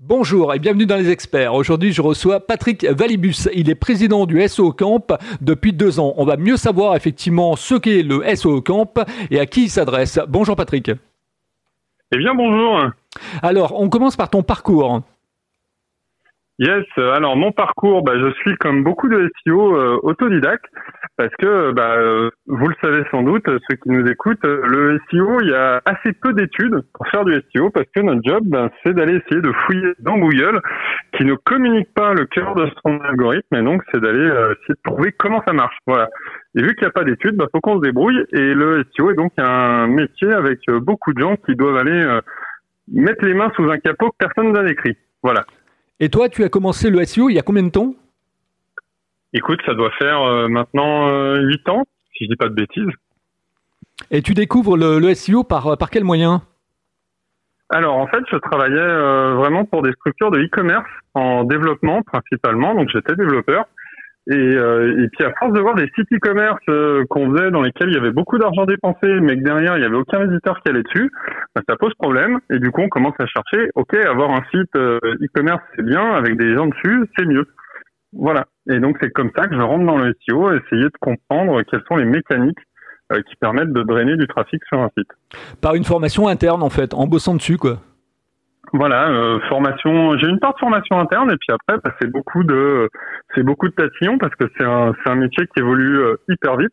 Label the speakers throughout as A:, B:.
A: Bonjour et bienvenue dans les experts. Aujourd'hui, je reçois Patrick Valibus. Il est président du SO Camp depuis deux ans. On va mieux savoir effectivement ce qu'est le SO Camp et à qui il s'adresse. Bonjour Patrick.
B: Eh bien, bonjour.
A: Alors, on commence par ton parcours.
B: Yes, alors mon parcours, bah, je suis comme beaucoup de SEO euh, autodidacte parce que bah, euh, vous le savez sans doute, ceux qui nous écoutent, le SEO, il y a assez peu d'études pour faire du SEO parce que notre job, bah, c'est d'aller essayer de fouiller dans Google qui ne communique pas le cœur de son algorithme et donc c'est d'aller euh, essayer de trouver comment ça marche. Voilà. Et vu qu'il n'y a pas d'études, bah, faut qu'on se débrouille et le SEO est donc un métier avec beaucoup de gens qui doivent aller mettre les mains sous un capot que personne n'a écrit. Voilà.
A: Et toi, tu as commencé le SEO il y a combien de temps?
B: Écoute, ça doit faire euh, maintenant euh, 8 ans, si je dis pas de bêtises.
A: Et tu découvres le, SEO par, euh, par quel moyen
B: Alors, en fait, je travaillais euh, vraiment pour des structures de e-commerce en développement principalement, donc j'étais développeur. Et, euh, et puis à force de voir des sites e-commerce euh, qu'on faisait dans lesquels il y avait beaucoup d'argent dépensé, mais que derrière il y avait aucun visiteur qui allait dessus, bah, ça pose problème. Et du coup on commence à chercher, ok, avoir un site euh, e-commerce c'est bien, avec des gens dessus c'est mieux. Voilà. Et donc c'est comme ça que je rentre dans le SEO, essayer de comprendre quelles sont les mécaniques qui permettent de drainer du trafic sur un site.
A: Par une formation interne en fait, en bossant dessus quoi.
B: Voilà, euh, formation. J'ai une part de formation interne et puis après, bah, c'est beaucoup de, c'est beaucoup de tatillons parce que c'est un, c'est un métier qui évolue euh, hyper vite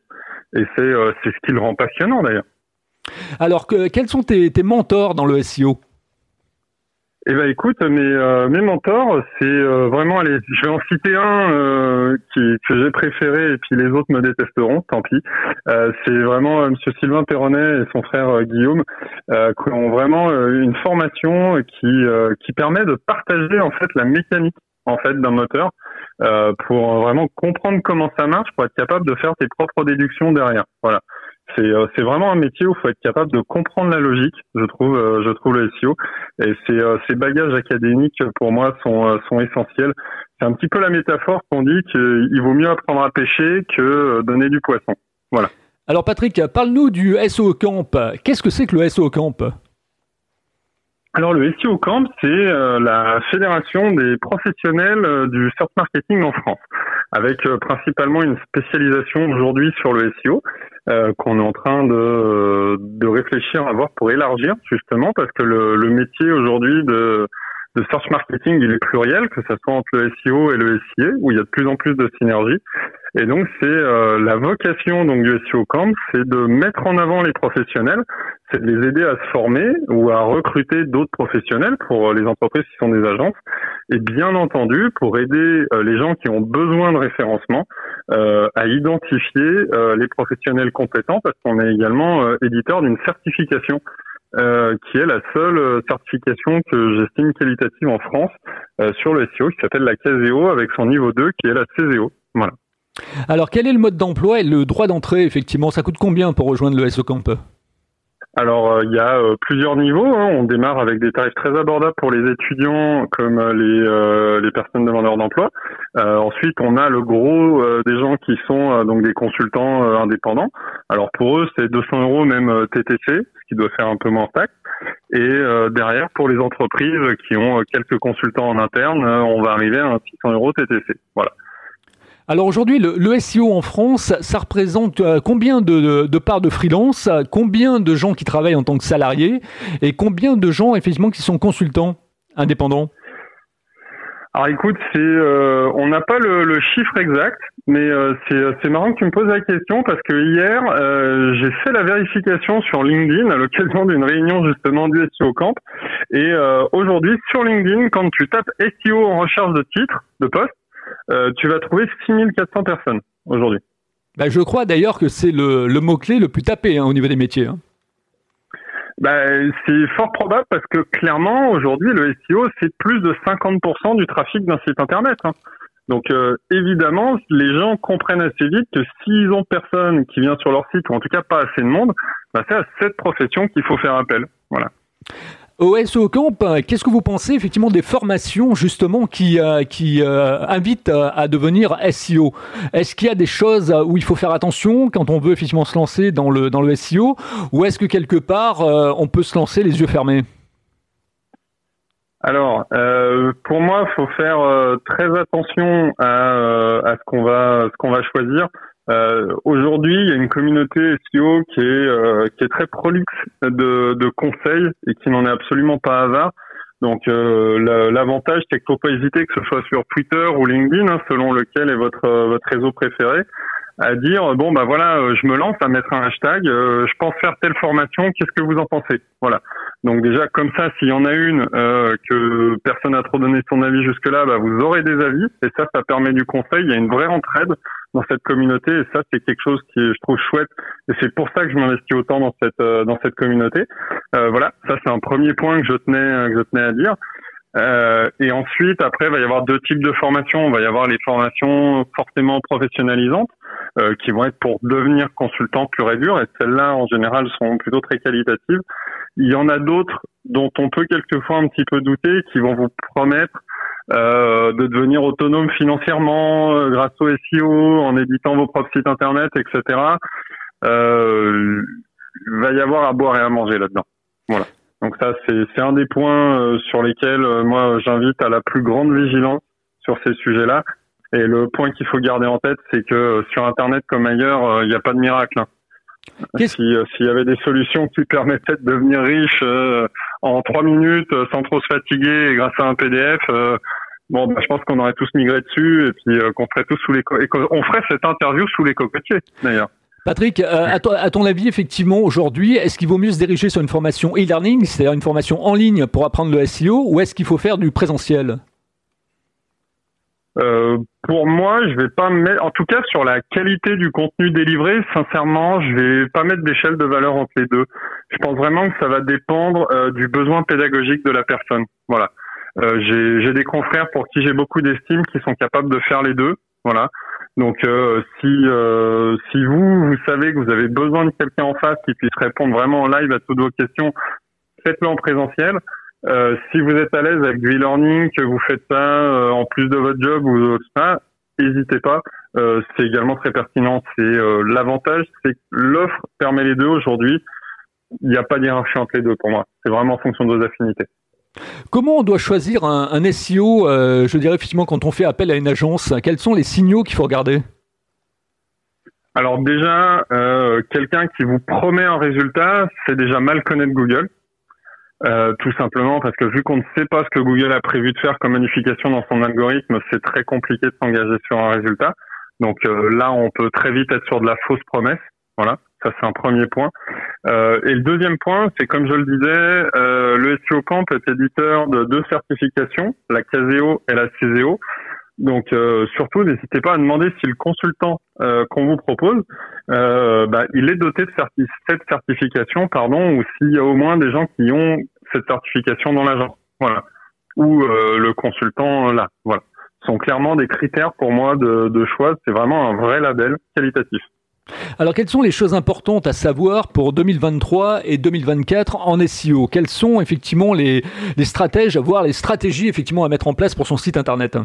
B: et c'est, euh, c'est ce qui le rend passionnant d'ailleurs.
A: Alors, que, quels sont tes, tes mentors dans le SEO
B: eh ben écoute, mes euh, mes mentors, c'est euh, vraiment allez, je vais en citer un euh, qui que j'ai préféré et puis les autres me détesteront, tant pis. c'est vraiment Monsieur Sylvain Perronnet et son frère Guillaume qui ont vraiment une formation qui qui permet de partager en fait la mécanique en fait d'un moteur pour vraiment comprendre comment ça marche pour être capable de faire tes propres déductions derrière. Voilà. C'est euh, c'est vraiment un métier où il faut être capable de comprendre la logique, je trouve euh, je trouve le SEO et ces euh, ces bagages académiques pour moi sont sont essentiels. C'est un petit peu la métaphore qu'on dit qu'il vaut mieux apprendre à pêcher que donner du poisson. Voilà.
A: Alors Patrick, parle-nous du SEO Camp. Qu'est-ce que c'est que le SEO Camp?
B: Alors le SEO Camp, c'est la fédération des professionnels du search marketing en France, avec principalement une spécialisation aujourd'hui sur le SEO. Euh, qu'on est en train de, de réfléchir à voir pour élargir justement parce que le, le métier aujourd'hui de, de search marketing il est pluriel que ce soit entre le SEO et le SIA où il y a de plus en plus de synergie et donc c'est euh, la vocation donc du SEO Camp c'est de mettre en avant les professionnels c'est de les aider à se former ou à recruter d'autres professionnels pour les entreprises qui sont des agences. Et bien entendu pour aider euh, les gens qui ont besoin de référencement euh, à identifier euh, les professionnels compétents parce qu'on est également euh, éditeur d'une certification qui est la seule certification que j'estime qualitative en France sur le SEO qui s'appelle la CASEO avec son niveau 2 qui est la. Voilà.
A: Alors quel est le mode d'emploi et le droit d'entrée effectivement? Ça coûte combien pour rejoindre le SEO Camp?
B: Alors euh, il y a euh, plusieurs niveaux. Hein. On démarre avec des tarifs très abordables pour les étudiants comme euh, les, les personnes demandeurs d'emploi. ensuite, on a le gros des gens qui sont donc des consultants indépendants. Alors pour eux, c'est 200 euros même TTC, ce qui doit faire un peu moins taxe. Et derrière, pour les entreprises qui ont quelques consultants en interne, on va arriver à 600 euros TTC. Voilà.
A: Alors aujourd'hui, le, SEO en France, ça représente euh, combien de, de, parts de freelance, combien de gens qui travaillent en tant que salariés et combien de gens effectivement qui sont consultants indépendants?
B: Alors écoute, c'est euh, on n'a pas le, chiffre exact, mais euh, c'est marrant que tu me poses la question parce que hier j'ai fait la vérification sur LinkedIn à l'occasion d'une réunion justement du SEO Camp. Et aujourd'hui sur LinkedIn quand tu tapes SEO en recherche de titre de poste, euh, tu vas trouver 6400 personnes aujourd'hui.
A: Bah, je crois d'ailleurs que c'est le, le mot-clé le plus tapé hein, au niveau des métiers. Hein.
B: Bah, c'est fort probable parce que clairement, aujourd'hui, le SEO, c'est plus de 50% du trafic d'un site Internet. Hein. Donc euh, évidemment, les gens comprennent assez vite que s'ils ont personne qui vient sur leur site, ou en tout cas pas assez de monde, bah, c'est à cette profession qu'il faut faire appel. Voilà.
A: SEO Camp, qu'est-ce que vous pensez effectivement des formations justement qui, euh, qui euh, invitent à devenir SEO Est-ce qu'il y a des choses où il faut faire attention quand on veut effectivement se lancer dans le, dans le SEO ou est-ce que quelque part euh, on peut se lancer les yeux fermés?
B: Alors, euh, pour moi, il faut faire euh, très attention à, euh, ce qu'on va ce qu'on va choisir. Aujourd'hui, il y a une communauté SEO qui est qui est très prolixe de, de conseils et qui n'en est absolument pas avare. Donc l'avantage, c'est qu'il faut pas hésiter, que ce soit sur Twitter ou LinkedIn, hein, selon lequel est votre votre réseau préféré, à dire bon bah voilà, je me lance à mettre un hashtag, je pense faire telle formation, qu'est-ce que vous en pensez? Voilà. Donc déjà comme ça, s'il y en a une euh, que personne n'a trop donné son avis jusque-là, bah, vous aurez des avis et ça, ça permet du conseil. Il y a une vraie entraide dans cette communauté et ça, c'est quelque chose qui je trouve chouette et c'est pour ça que je m'investis autant dans cette euh, dans cette communauté. Euh, voilà, ça c'est un premier point que je tenais que je tenais à dire. Euh, et ensuite, après, il va y avoir deux types de formations. Il va y avoir les formations fortement professionnalisantes, euh, qui vont être pour devenir consultant pur et dur, et celles-là, en général, sont plutôt très qualitatives. Il y en a d'autres dont on peut quelquefois un petit peu douter, qui vont vous promettre euh, de devenir autonome financièrement euh, grâce au SEO, en éditant vos propres sites internet, etc. Euh, il va y avoir à boire et à manger là-dedans. Voilà. Donc ça, c'est un des points euh, sur lesquels euh, moi j'invite à la plus grande vigilance sur ces sujets-là. Et le point qu'il faut garder en tête, c'est que sur Internet comme ailleurs, il n'y a pas de miracle. Hein. S'il y avait des solutions qui permettaient de devenir riche en trois minutes euh, sans trop se fatiguer et grâce à un PDF, euh, bon, bah, je pense qu'on aurait tous migré dessus et puis qu'on ferait tous sous les on ferait cette interview sous les cocotiers d'ailleurs.
A: Patrick, à, ton avis, effectivement, aujourd'hui, est-ce qu'il vaut mieux se diriger sur une formation e-learning, c'est-à-dire une formation en ligne pour apprendre le SEO, ou est-ce qu'il faut faire du présentiel?
B: Euh, pour moi, je vais pas mettre, en tout cas sur la qualité du contenu délivré, sincèrement, je vais pas mettre d'échelle de valeur entre les deux. Je pense vraiment que ça va dépendre euh, du besoin pédagogique de la personne. Voilà. Euh, j'ai des confrères pour qui j'ai beaucoup d'estime qui sont capables de faire les deux. Voilà. Donc euh, si si vous vous savez que vous avez besoin de quelqu'un en face qui puisse répondre vraiment en live à toutes vos questions, faites-le en présentiel. Euh, si vous êtes à l'aise avec du e-learning, que vous faites ça euh, en plus de votre job ou ça, n'hésitez pas. Euh, c'est également très pertinent. C'est l'avantage, c'est que l'offre permet les deux aujourd'hui. Il n'y a pas d'hierarchie entre les deux pour moi. C'est vraiment en fonction de vos affinités.
A: Comment on doit choisir un, un SEO Je dirais effectivement quand on fait appel à une agence, quels sont les signaux qu'il faut regarder?
B: Alors déjà, quelqu'un qui vous promet un résultat, c'est déjà mal connaître Google. Euh, tout simplement parce que vu qu'on ne sait pas ce que Google a prévu de faire comme modification dans son algorithme, c'est très compliqué de s'engager sur un résultat. Donc euh, là, on peut très vite être sur de la fausse promesse. Voilà, ça c'est un premier point. Euh, et le deuxième point, c'est comme je le disais, le SEO Camp est éditeur de deux certifications, la Caseo et la CISEO. Donc surtout, n'hésitez pas à demander si le consultant qu'on vous propose, bah, il est doté de cette certification, pardon, ou s'il y a au moins des gens qui ont cette certification dans l'agence. Voilà. Ou euh, le consultant là. Voilà. Ce sont clairement des critères pour moi de, de choix. C'est vraiment un vrai label qualitatif.
A: Alors, quelles sont les choses importantes à savoir pour 2023 et 2024 en SEO Quels sont effectivement les, les stratèges, voire les stratégies effectivement à mettre en place pour son site internet?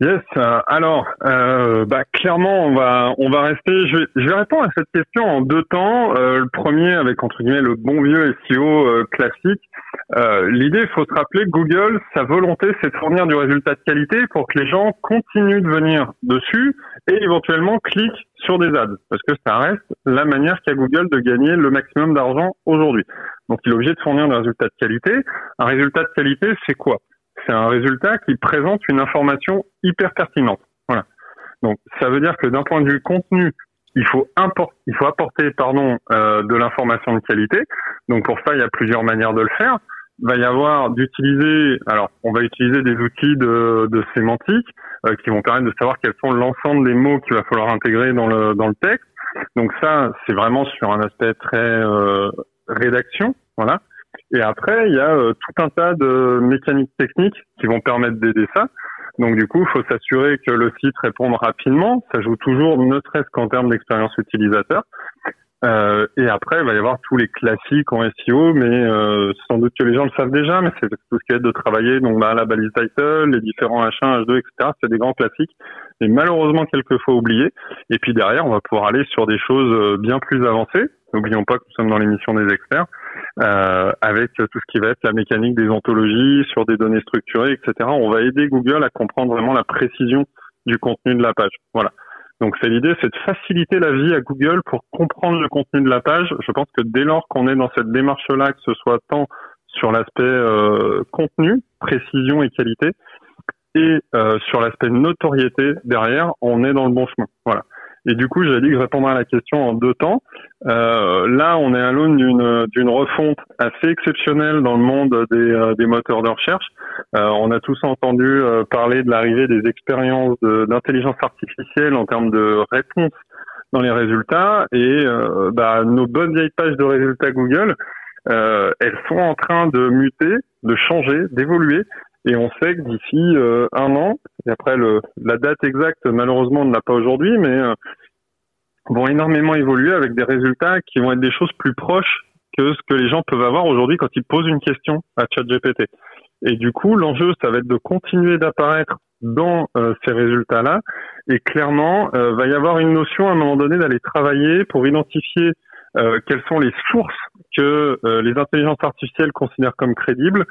B: Yes. Euh, alors, euh, bah, clairement, on va on va rester. Je vais, je vais répondre à cette question en deux temps. Euh, le premier avec entre guillemets le bon vieux SEO euh, classique. Euh, l'idée, il faut se rappeler, Google, sa volonté, c'est de fournir du résultat de qualité pour que les gens continuent de venir dessus et éventuellement cliquent sur des ads, parce que ça reste la manière qu'a Google de gagner le maximum d'argent aujourd'hui. Donc, il est obligé de fournir des résultats de qualité. Un résultat de qualité, c'est quoi? C'est un résultat qui présente une information hyper pertinente. Voilà. Donc ça veut dire que d'un point de vue contenu, il faut, il faut apporter pardon, euh, de l'information de qualité. Donc pour ça, il y a plusieurs manières de le faire. Il va y avoir d'utiliser, alors on va utiliser des outils de, de sémantique euh, qui vont permettre de savoir quels sont l'ensemble des mots qu'il va falloir intégrer dans le, dans le texte. Donc ça, c'est vraiment sur un aspect très euh, rédaction, voilà. Et après, il y a euh, tout un tas de mécaniques techniques qui vont permettre d'aider ça. Donc du coup, il faut s'assurer que le site réponde rapidement. Ça joue toujours, ne serait-ce qu'en termes d'expérience utilisateur. Euh, et après, il va y avoir tous les classiques en SEO, mais euh, sans doute que les gens le savent déjà, mais c'est tout ce qui est de travailler, donc bah, la balise title, les différents H1, H2, etc. C'est des grands classiques, mais malheureusement quelquefois oubliés. Et puis derrière, on va pouvoir aller sur des choses euh, bien plus avancées. N'oublions pas que nous sommes dans l'émission des experts euh, avec tout ce qui va être la mécanique des ontologies sur des données structurées, etc. On va aider Google à comprendre vraiment la précision du contenu de la page. Voilà. Donc c'est l'idée, c'est de faciliter la vie à Google pour comprendre le contenu de la page. Je pense que dès lors qu'on est dans cette démarche-là, que ce soit tant sur l'aspect euh, contenu, précision et qualité, et euh, sur l'aspect notoriété derrière, on est dans le bon chemin. Voilà. Et du coup, j'ai dit que je répondrais à la question en deux temps. Euh, là, on est à l'aune d'une, refonte assez exceptionnelle dans le monde des moteurs de recherche. Euh, on a tous entendu euh, parler de l'arrivée des expériences de, d'intelligence artificielle en termes de réponse dans les résultats. Et bah, nos bonnes vieilles pages de résultats Google, elles sont en train de muter, de changer, d'évoluer. Et on sait que d'ici euh, un an, et après le, la date exacte, malheureusement, on ne l'a pas aujourd'hui, mais euh, vont énormément évoluer avec des résultats qui vont être des choses plus proches que ce que les gens peuvent avoir aujourd'hui quand ils posent une question à ChatGPT. Et du coup, l'enjeu, ça va être de continuer d'apparaître dans euh, ces résultats-là. Et clairement, va y avoir une notion à un moment donné d'aller travailler pour identifier quelles sont les sources que les intelligences artificielles considèrent comme crédibles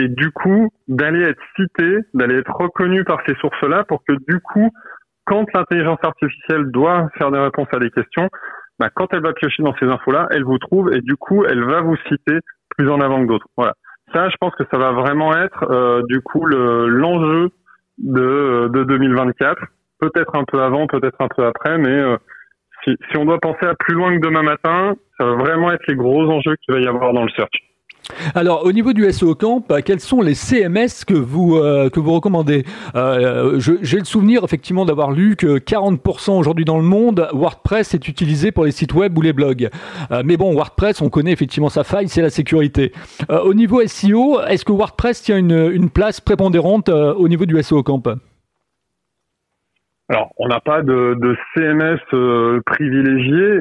B: et du coup d'aller être cité, d'aller être reconnu par ces sources-là pour que du coup, quand l'intelligence artificielle doit faire des réponses à des questions, bah, quand elle va piocher dans ces infos-là, elle vous trouve et du coup, elle va vous citer plus en avant que d'autres. Voilà. Je pense que ça va vraiment être euh, du coup l'enjeu de, de 2024. Peut-être un peu avant, peut-être un peu après, mais euh, si, si on doit penser à plus loin que demain matin, ça va vraiment être les gros enjeux qu'il va y avoir dans le search.
A: Alors, au niveau du SEO Camp, euh, quels sont les CMS que vous, euh, que vous recommandez euh, J'ai le souvenir, effectivement, d'avoir lu que 40% aujourd'hui dans le monde, WordPress est utilisé pour les sites web ou les blogs. mais bon, WordPress, on connaît effectivement sa faille, c'est la sécurité. au niveau SEO, est-ce que WordPress tient une, place prépondérante au niveau du SEO Camp?
B: Alors, on n'a pas de, CMS privilégié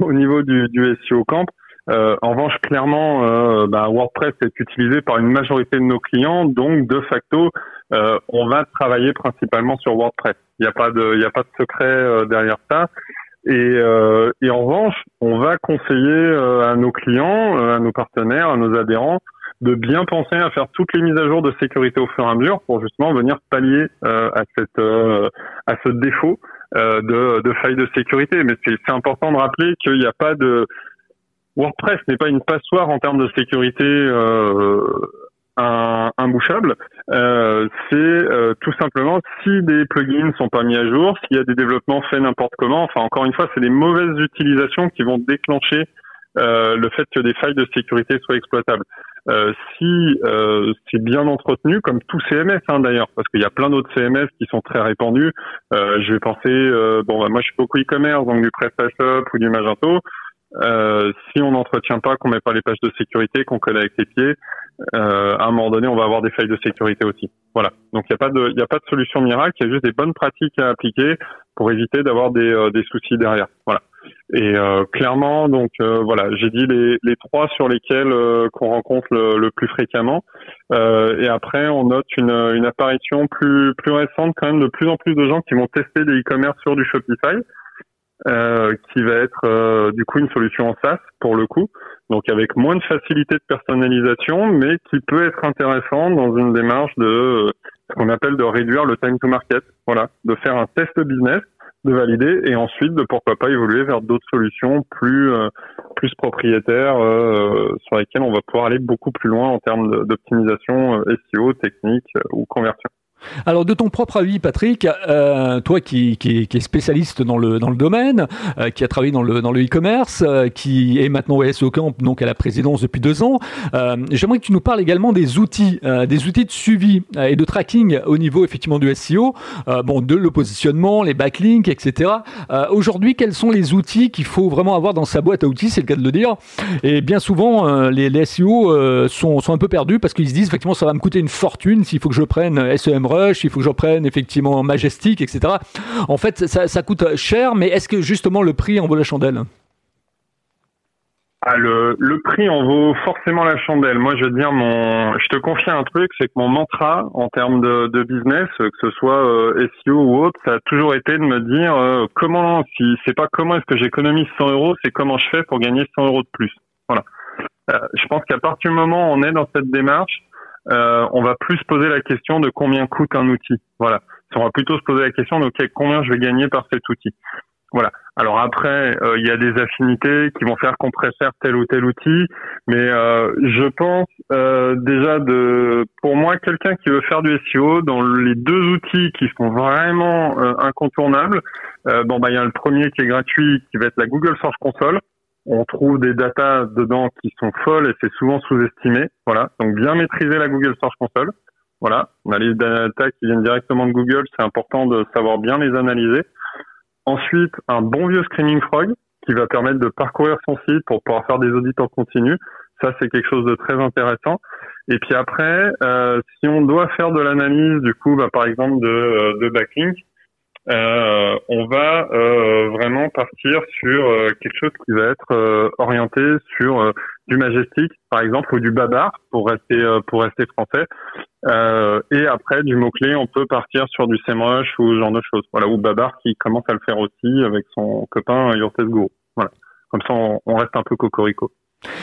B: au niveau du SEO Camp. Euh, en revanche, clairement, euh, bah, WordPress est utilisé par une majorité de nos clients, donc de facto, euh, on va travailler principalement sur WordPress. Il n'y a pas de, a pas de secret derrière ça. Et, et, en revanche, on va conseiller à nos clients, à nos partenaires, à nos adhérents, de bien penser à faire toutes les mises à jour de sécurité au fur et à mesure pour justement venir pallier à cette à ce défaut de, de failles de sécurité. Mais c'est important de rappeler qu'il n'y a pas de WordPress n'est pas une passoire en termes de sécurité euh, imbouchable. Euh, c'est euh, tout simplement si des plugins sont pas mis à jour, s'il y a des développements faits n'importe comment. Enfin, encore une fois, c'est des mauvaises utilisations qui vont déclencher euh, le fait que des failles de sécurité soient exploitables. Si c'est bien entretenu, comme tout CMS hein, d'ailleurs, parce qu'il y a plein d'autres CMS qui sont très répandus. je vais penser, bon, bah, moi je suis beaucoup e-commerce, donc du PrestaShop ou du Magento. Euh, si on n'entretient pas, qu'on met pas les pages de sécurité, qu'on colle avec les pieds, euh, à un moment donné, on va avoir des failles de sécurité aussi. Voilà. Donc il n'y a pas de, a pas de solution miracle. Il y a juste des bonnes pratiques à appliquer pour éviter d'avoir des, euh, des soucis derrière. Voilà. Et euh, clairement, donc voilà, j'ai dit les, les trois sur lesquels qu'on rencontre le, le, plus fréquemment. et après, on note une, une apparition plus plus récente quand même de plus en plus de gens qui vont tester des e-commerce sur du Shopify. Euh, qui va être euh, du coup une solution en SaaS pour le coup, donc avec moins de facilité de personnalisation, mais qui peut être intéressant dans une démarche de euh, ce qu'on appelle de réduire le time to market, voilà, de faire un test business, de valider et ensuite de pourquoi pas évoluer vers d'autres solutions plus plus propriétaires sur lesquelles on va pouvoir aller beaucoup plus loin en termes d'optimisation SEO, technique ou conversion.
A: Alors, de ton propre avis, Patrick, euh, toi qui, qui, spécialiste dans le, dans le domaine, euh, qui a travaillé dans le, dans le e-commerce, euh, qui est maintenant au SEO Camp, donc à la présidence depuis deux ans, j'aimerais que tu nous parles également des outils, des outils de suivi et de tracking au niveau effectivement du SEO, bon, de le positionnement, les backlinks, etc. Aujourd'hui, quels sont les outils qu'il faut vraiment avoir dans sa boîte à outils, c'est le cas de le dire. Et bien souvent, les, les, SEO sont, sont un peu perdus parce qu'ils se disent effectivement ça va me coûter une fortune s'il faut que je prenne SEM il faut que j'en prenne effectivement Majestic, etc. En fait, ça, coûte cher, mais est-ce que justement le prix en vaut la chandelle?
B: Ah, le, prix en vaut forcément la chandelle. Moi, je veux dire, mon, je te confie un truc, c'est que mon mantra en termes de, business, que ce soit euh, SEO ou autre, ça a toujours été de me dire euh, comment, si c'est pas comment est-ce que j'économise 100 euros, c'est comment je fais pour gagner 100 euros de plus. Voilà. je pense qu'à partir du moment où on est dans cette démarche, on va plus se poser la question de combien coûte un outil. Voilà. On va plutôt se poser la question de combien je vais gagner par cet outil. Voilà. Alors après, euh, il y a des affinités qui vont faire qu'on préfère tel ou tel outil, mais euh, je pense euh, déjà de, pour moi, quelqu'un qui veut faire du SEO, dans les deux outils qui sont vraiment incontournables, bon bah il y a le premier qui est gratuit, qui va être la Google Search Console. On trouve des datas dedans qui sont folles et c'est souvent sous-estimé. Voilà. Donc bien maîtriser la Google Search Console. Voilà. On a les data qui viennent directement de Google, c'est important de savoir bien les analyser. Ensuite, un bon vieux Screaming Frog qui va permettre de parcourir son site pour pouvoir faire des audits en continu. Ça, c'est quelque chose de très intéressant. Et puis après, euh, si on doit faire de l'analyse, du coup, bah, par exemple de, euh, de backlink, euh, on va euh, vraiment partir sur euh, quelque chose qui va être euh, orienté sur du majestic, par exemple, ou du babar pour rester pour rester français. et après, du mot clé, on peut partir sur du semrush ou ce genre de choses. Voilà, ou babar qui commence à le faire aussi avec son copain Yortes Guru. Voilà, comme ça, on, on reste un peu cocorico.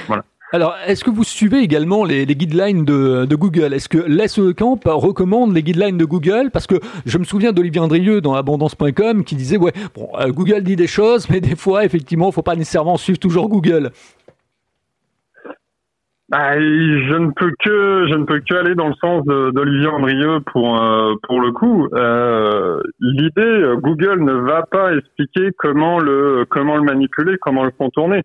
B: Voilà.
A: Alors, est-ce que vous suivez également les, guidelines de, Google? Est-ce que l'SE Camp recommande les guidelines de Google? Parce que je me souviens d'Olivier Andrieux dans abondance.com qui disait ouais, euh, Google dit des choses, mais des fois, effectivement, il ne faut pas nécessairement suivre toujours Google.
B: Bah, je ne peux que je ne peux que aller dans le sens d'Olivier Andrieux pour euh, pour le coup. Euh, L'idée, Google ne va pas expliquer comment le comment le manipuler, comment le contourner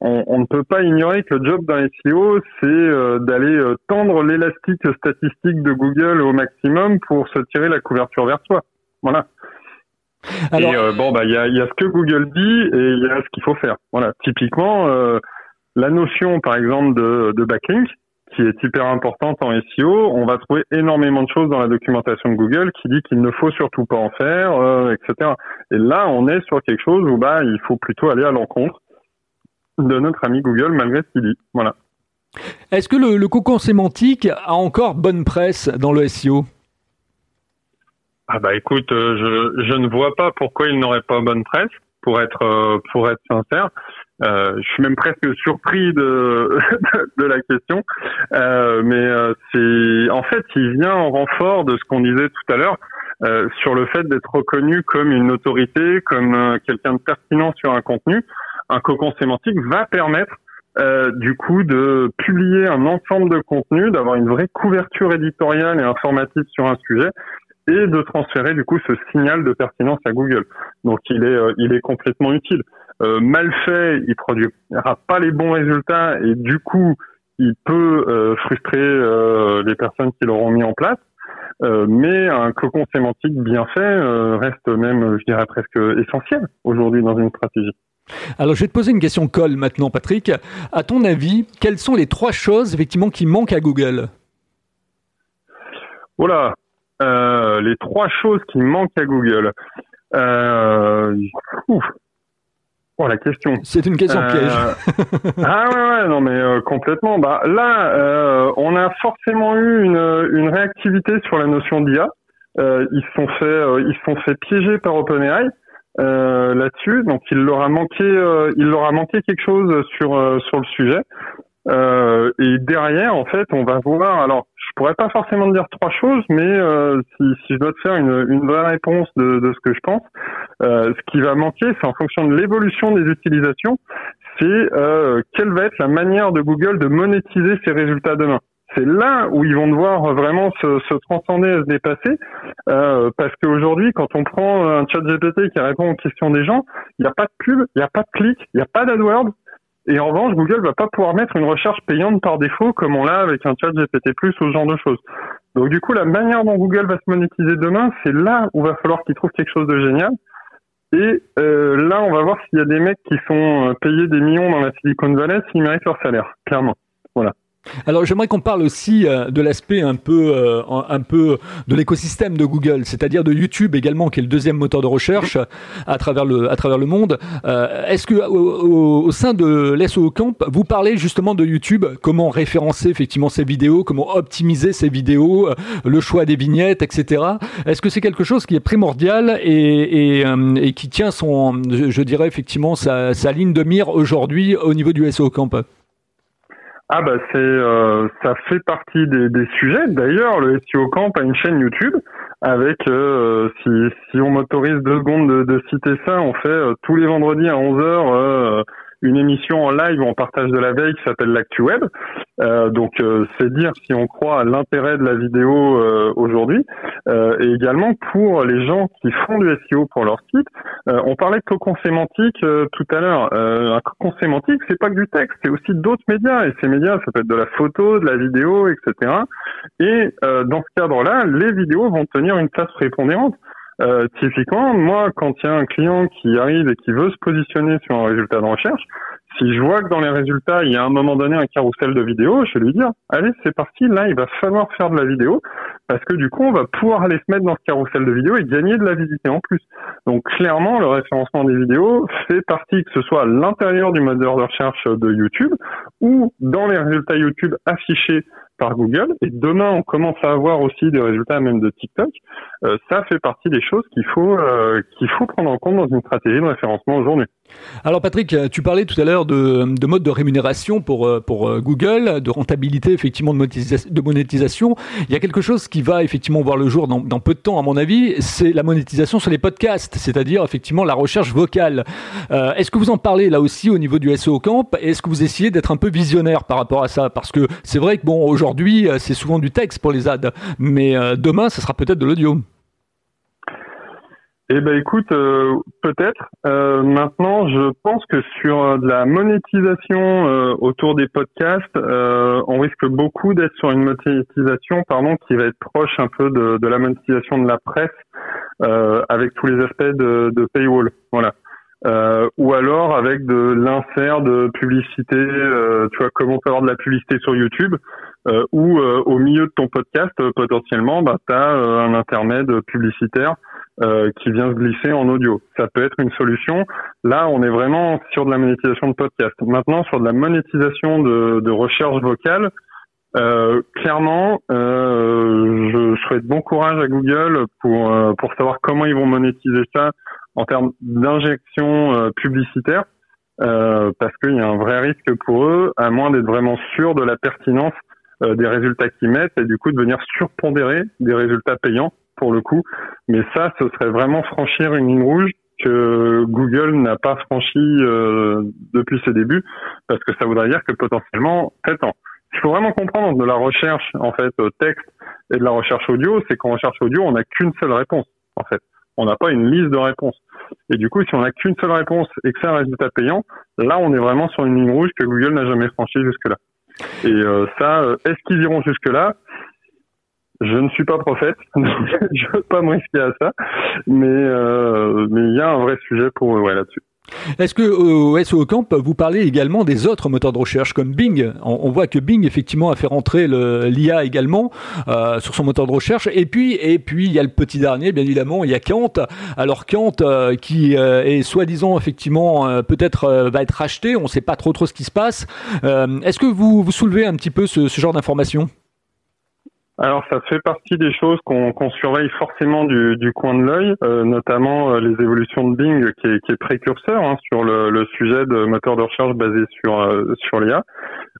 B: on, ne peut pas ignorer que le job d'un SEO, c'est euh, d'aller euh, tendre l'élastique statistique de Google au maximum pour se tirer la couverture vers soi. Voilà. et euh, bon, bah, il y a, y a, ce que Google dit et il y a ce qu'il faut faire. Voilà. Typiquement, la notion, par exemple, de, de backlink, qui est hyper importante en SEO, on va trouver énormément de choses dans la documentation de Google qui dit qu'il ne faut surtout pas en faire, etc. Et là, on est sur quelque chose où bah il faut plutôt aller à l'encontre de notre ami Google malgré ce qu'il dit. Voilà.
A: Est-ce que le, cocon sémantique a encore bonne presse dans le SEO
B: Ah bah écoute, euh, je, je ne vois pas pourquoi il n'aurait pas bonne presse, pour être euh, pour être sincère. Euh, je suis même presque surpris de de la question, euh, mais c'est en fait il vient en renfort de ce qu'on disait tout à l'heure sur le fait d'être reconnu comme une autorité, comme quelqu'un de pertinent sur un contenu un cocon sémantique va permettre euh, du coup de publier un ensemble de contenus, d'avoir une vraie couverture éditoriale et informative sur un sujet et de transférer du coup ce signal de pertinence à Google. Donc il est euh, il est complètement utile. Euh, mal fait, il produira pas les bons résultats et du coup il peut euh, frustrer euh, les personnes qui l'auront mis en place. mais un cocon sémantique bien fait reste même, je dirais presque essentiel aujourd'hui dans une stratégie.
A: Alors, je vais te poser une question colle maintenant, Patrick. À ton avis, quelles sont les trois choses effectivement qui manquent à Google?
B: Voilà, euh, les trois choses qui manquent à Google. Euh, Oh la question.
A: C'est une question piège.
B: Euh, ah ouais ouais non mais euh, complètement. Bah là on a forcément eu une, une réactivité sur la notion d'IA. ils se sont fait ils se sont fait piéger par OpenAI. Euh, là-dessus. Donc il leur a manqué, euh, il leur a manqué quelque chose sur euh, sur le sujet. et derrière, en fait, on va voir. Alors, je pourrais pas forcément dire trois choses, mais si, je dois te faire une, une vraie réponse de, de ce que je pense, ce qui va manquer, c'est en fonction de l'évolution des utilisations, c'est quelle va être la manière de Google de monétiser ses résultats demain c'est là où ils vont devoir vraiment se, se transcender et se dépasser, euh, parce qu'aujourd'hui, quand on prend un chat GPT qui répond aux questions des gens, il n'y a pas de pub, il n'y a pas de clic, il n'y a pas d'AdWords, et en revanche, Google va pas pouvoir mettre une recherche payante par défaut comme on l'a avec un chat GPT+, ou ce genre de choses. Donc du coup, la manière dont Google va se monétiser demain, c'est là où va falloir qu'ils trouvent quelque chose de génial. Et euh, là, on va voir s'il y a des mecs qui sont euh, payés des millions dans la Silicon Valley, s'ils méritent leur salaire, clairement. Voilà.
A: Alors j'aimerais qu'on parle aussi euh, de l'aspect un peu, euh, un peu de l'écosystème de Google, c'est-à-dire de YouTube également, qui est le deuxième moteur de recherche à travers le, à travers le monde. Euh, est-ce que au, sein de l'SO Camp, vous parlez justement de YouTube, comment référencer effectivement ces vidéos, comment optimiser ces vidéos, le choix des vignettes, etc. Est-ce que c'est quelque chose qui est primordial et, qui tient son, je dirais effectivement sa, sa ligne de mire aujourd'hui au niveau du SO Camp?
B: Ah bah c'est euh, ça fait partie des, des sujets. D'ailleurs, le SEO Camp a une chaîne YouTube avec euh, si si on m'autorise deux secondes de, de, citer ça, on fait euh, tous les vendredis à 11 h une émission en live où on partage de la veille qui s'appelle l'actu web. Euh, donc euh, c'est dire si on croit à l'intérêt de la vidéo euh, aujourd'hui. Euh, et également pour les gens qui font du SEO pour leur site. on parlait de cocon sémantique tout à l'heure. un cocon sémantique, c'est pas que du texte, c'est aussi d'autres médias. Et ces médias, ça peut être de la photo, de la vidéo, etc. Et dans ce cadre-là, les vidéos vont tenir une place prépondérante. Euh, typiquement, moi, quand il y a un client qui arrive et qui veut se positionner sur un résultat de recherche, si je vois que dans les résultats, il y a à un moment donné un carrousel de vidéos, je vais lui dire, allez, c'est parti, là, il va falloir faire de la vidéo, parce que du coup, on va pouvoir aller se mettre dans ce carrousel de vidéos et gagner de la visite en plus. Donc, clairement, le référencement des vidéos fait partie, que ce soit à l'intérieur du moteur de recherche de YouTube ou dans les résultats YouTube affichés par Google. Et demain, on commence à avoir aussi des résultats même de TikTok. Euh, ça fait partie des choses qu'il faut euh, qu'il faut prendre en compte dans une stratégie de référencement aujourd'hui.
A: Alors Patrick, tu parlais tout à l'heure de, de mode de rémunération pour euh, pour Google, de rentabilité effectivement de monétisation. Il y a quelque chose qui va effectivement voir le jour dans, peu de temps, à mon avis, c'est la monétisation sur les podcasts, c'est-à-dire effectivement la recherche vocale. Est-ce que vous en parlez là aussi au niveau du SEO Camp? Est-ce que vous essayez d'être un peu visionnaire par rapport à ça? Parce que c'est vrai que bon aujourd'hui euh, c'est souvent du texte pour les ads, mais euh, demain, ce sera peut-être de l'audio.
B: Eh ben écoute, euh, peut-être. maintenant, je pense que sur de la monétisation autour des podcasts, on risque beaucoup d'être sur une monétisation, pardon, qui va être proche un peu de, la monétisation de la presse, avec tous les aspects de, de paywall. Voilà euh, ou alors avec de l'insert de publicité, euh, tu vois, comme on peut avoir de la publicité sur YouTube, euh, ou euh, au milieu de ton podcast, euh, potentiellement, bah, tu as un intermède publicitaire qui vient se glisser en audio. Ça peut être une solution. Là, on est vraiment sur de la monétisation de podcast. Maintenant, sur de la monétisation de, de recherche vocale, euh, clairement, euh, je, souhaite bon courage à Google pour pour savoir comment ils vont monétiser ça en termes d'injection euh, publicitaire, euh, parce qu'il y a un vrai risque pour eux, à moins d'être vraiment sûr de la pertinence euh, des résultats qu'ils mettent et du coup de venir surpondérer des résultats payants pour le coup. Mais ça, ce serait vraiment franchir une ligne rouge que Google n'a pas franchi euh, depuis ses débuts, parce que ça voudrait dire que potentiellement, en il faut vraiment comprendre de la recherche en fait texte et de la recherche audio, c'est qu'en recherche audio, on n'a qu'une seule réponse en fait on n'a pas une liste de réponses. Et du coup, si on n'a qu'une seule réponse et que c'est un résultat payant, là, on est vraiment sur une ligne rouge que Google n'a jamais franchie jusque-là. Et euh, ça, euh, est-ce qu'ils iront jusque-là? Je ne suis pas prophète, je ne veux pas me risquer à ça, mais euh, mais il y a un vrai sujet pour ouais, là-dessus.
A: Est-ce que au SEO Camp, vous parlez également des autres moteurs de recherche comme Bing on, voit que Bing effectivement a fait rentrer l'IA également euh, sur son moteur de recherche. Et puis et puis il y a le petit dernier, bien évidemment, il y a Kant. Alors Kant euh, qui euh, est soi-disant effectivement peut-être va être racheté. On ne sait pas trop trop ce qui se passe. Est-ce que vous vous soulevez un petit peu ce, ce genre d'informations?
B: Alors ça fait partie des choses qu'on surveille forcément du, du coin de l'œil, euh, notamment euh, les évolutions de Bing qui est, qui est précurseur hein, sur le, le, sujet de moteur de recherche basé sur euh, sur l'IA.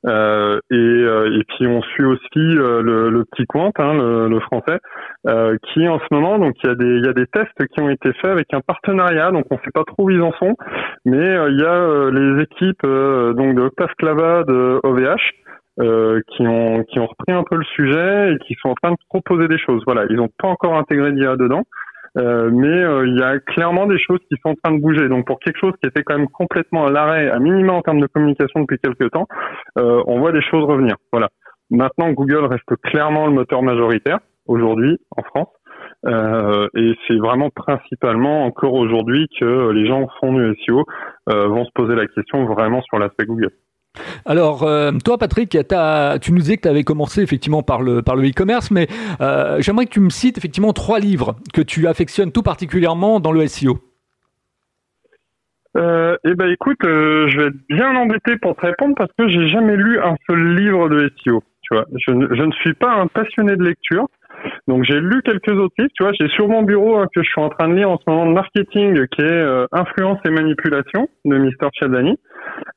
B: et, et puis on suit aussi le, le, petit Quant, hein, le, le, français, qui en ce moment donc il y a des il y a des tests qui ont été faits avec un partenariat, donc on sait pas trop où ils en sont, mais il y a les équipes donc de Octave de OVH euh, qui ont qui ont repris un peu le sujet et qui sont en train de proposer des choses. Voilà, ils n'ont pas encore intégré l'IA dedans, euh, mais euh, il y a clairement des choses qui sont en train de bouger. Donc pour quelque chose qui était quand même complètement à l'arrêt, à minima en termes de communication depuis quelques temps, on voit des choses revenir. Voilà. Maintenant, Google reste clairement le moteur majoritaire aujourd'hui en France. Euh, et c'est vraiment principalement encore aujourd'hui que les gens font du SEO vont se poser la question vraiment sur l'aspect Google.
A: Alors, euh, toi, Patrick, tu nous disais que tu avais commencé effectivement par le par le e-commerce, mais euh, j'aimerais que tu me cites effectivement trois livres que tu affectionnes tout particulièrement dans le SEO.
B: Euh, eh ben, écoute, je vais être bien embêté pour te répondre parce que j'ai jamais lu un seul livre de SEO. Je, ne suis pas un passionné de lecture. Donc j'ai lu quelques autres livres, tu vois, j'ai sur mon bureau que je suis en train de lire en ce moment de marketing qui est Influence et manipulation de Mr. Chadani.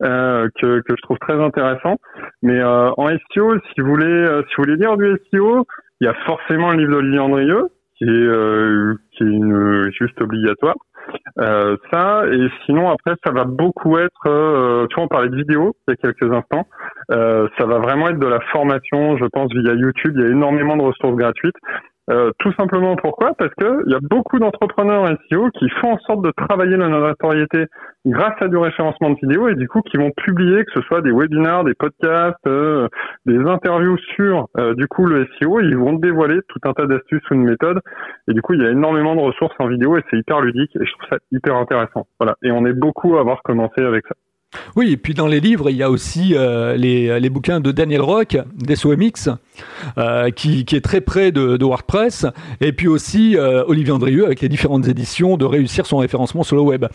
B: que, que je trouve très intéressant. Mais en SEO, si vous voulez si vous voulez lire du SEO, il y a forcément le livre d'Olivier Andrieux qui est qui est une, juste obligatoire. Euh, ça et sinon après ça va beaucoup être, euh, tu vois on parlait de vidéo il y a quelques instants, euh, ça va vraiment être de la formation, je pense via YouTube, il y a énormément de ressources gratuites euh, tout simplement pourquoi? Parce que il y a beaucoup d'entrepreneurs SEO qui font en sorte de travailler la notoriété grâce à du référencement de vidéos et du coup qui vont publier que ce soit des webinars, des podcasts, euh, des interviews sur euh, du coup le SEO, ils vont dévoiler tout un tas d'astuces ou de méthodes et du coup il y a énormément de ressources en vidéo et c'est hyper ludique et je trouve ça hyper intéressant. Voilà et on est beaucoup à avoir commencé avec ça.
A: Oui, et puis dans les livres, il y a aussi euh, les, les, bouquins de Daniel Rock, d'SOMX, euh, qui, qui, est très près de, de WordPress, et puis aussi euh, Olivier Andrieux avec les différentes éditions de réussir son référencement sur le web.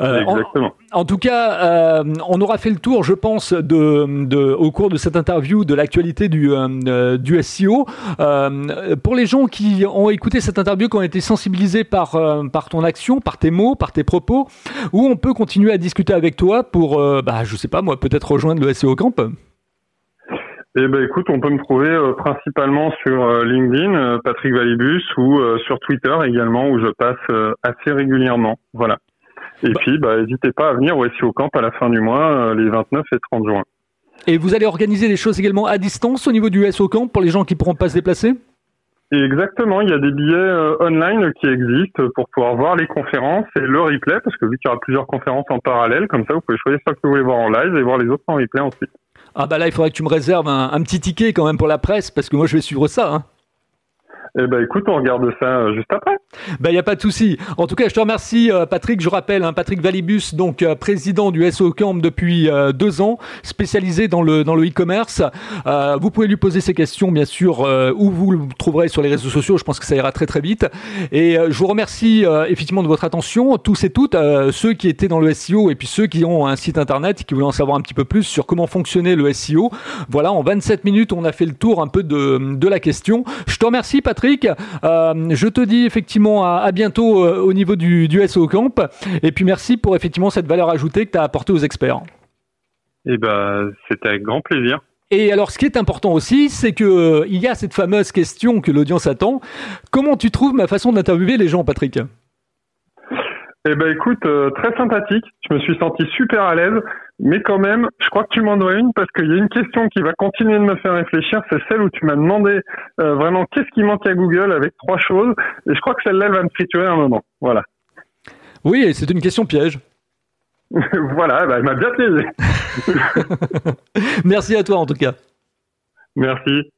B: Euh, Exactement.
A: En, en, tout cas, on aura fait le tour, je pense, de, de, au cours de cette interview de l'actualité du, du SEO. pour les gens qui ont écouté cette interview, qui ont été sensibilisés par, par ton action, par tes mots, par tes propos, où on peut continuer à discuter avec toi pour bah, je sais pas moi, peut-être rejoindre le SEO Camp?
B: Eh ben écoute, on peut me trouver euh, principalement sur euh, LinkedIn, Patrick Valibus, ou sur Twitter également, où je passe assez régulièrement. Voilà. Et bah. puis, bah, n'hésitez pas à venir au SEO Camp à la fin du mois, les 29 et 30 juin.
A: Et vous allez organiser des choses également à distance au niveau du SEO Camp pour les gens qui pourront pas se déplacer?
B: Exactement, il y a des billets euh, online qui existent pour pouvoir voir les conférences et le replay, parce que vu qu'il y aura plusieurs conférences en parallèle, comme ça vous pouvez choisir ce que vous voulez voir en live et voir les autres en replay ensuite.
A: Ah bah là, il faudrait que tu me réserves un, petit ticket quand même pour la presse, parce que moi je vais suivre ça. Hein.
B: Eh ben écoute, on regarde ça euh, juste après.
A: Ben il y a pas de souci. En tout cas, je te remercie euh, Patrick. Je rappelle, hein, Patrick Valibus, donc euh, président du SO Camp depuis deux ans, spécialisé dans le dans le e-commerce. vous pouvez lui poser ces questions, bien sûr, où vous le trouverez sur les réseaux sociaux. Je pense que ça ira très très vite. Et je vous remercie effectivement de votre attention, tous et toutes, ceux qui étaient dans le SEO et puis ceux qui ont un site internet et qui voulaient en savoir un petit peu plus sur comment fonctionnait le SEO. Voilà, en 27 minutes, on a fait le tour un peu de de la question. Je te remercie Patrick. Euh, je te dis effectivement à, bientôt euh, au niveau du, du, SO Camp. Et puis merci pour effectivement cette valeur ajoutée que tu as apportée aux experts.
B: Eh ben, c'était avec grand plaisir.
A: Et alors, ce qui est important aussi, c'est que euh, il y a cette fameuse question que l'audience attend. Comment tu trouves ma façon d'interviewer les gens, Patrick?
B: Eh ben écoute, très sympathique. Je me suis senti super à l'aise. Mais quand même, je crois que tu m'en dois une parce qu'il y a une question qui va continuer de me faire réfléchir. C'est celle où tu m'as demandé euh, vraiment qu'est-ce qui manque à Google avec trois choses. Et je crois que celle-là va me triturer un moment. Voilà.
A: Oui, c'est une question piège.
B: voilà, bah, elle m'a bien piégé.
A: Merci à toi en tout cas.
B: Merci.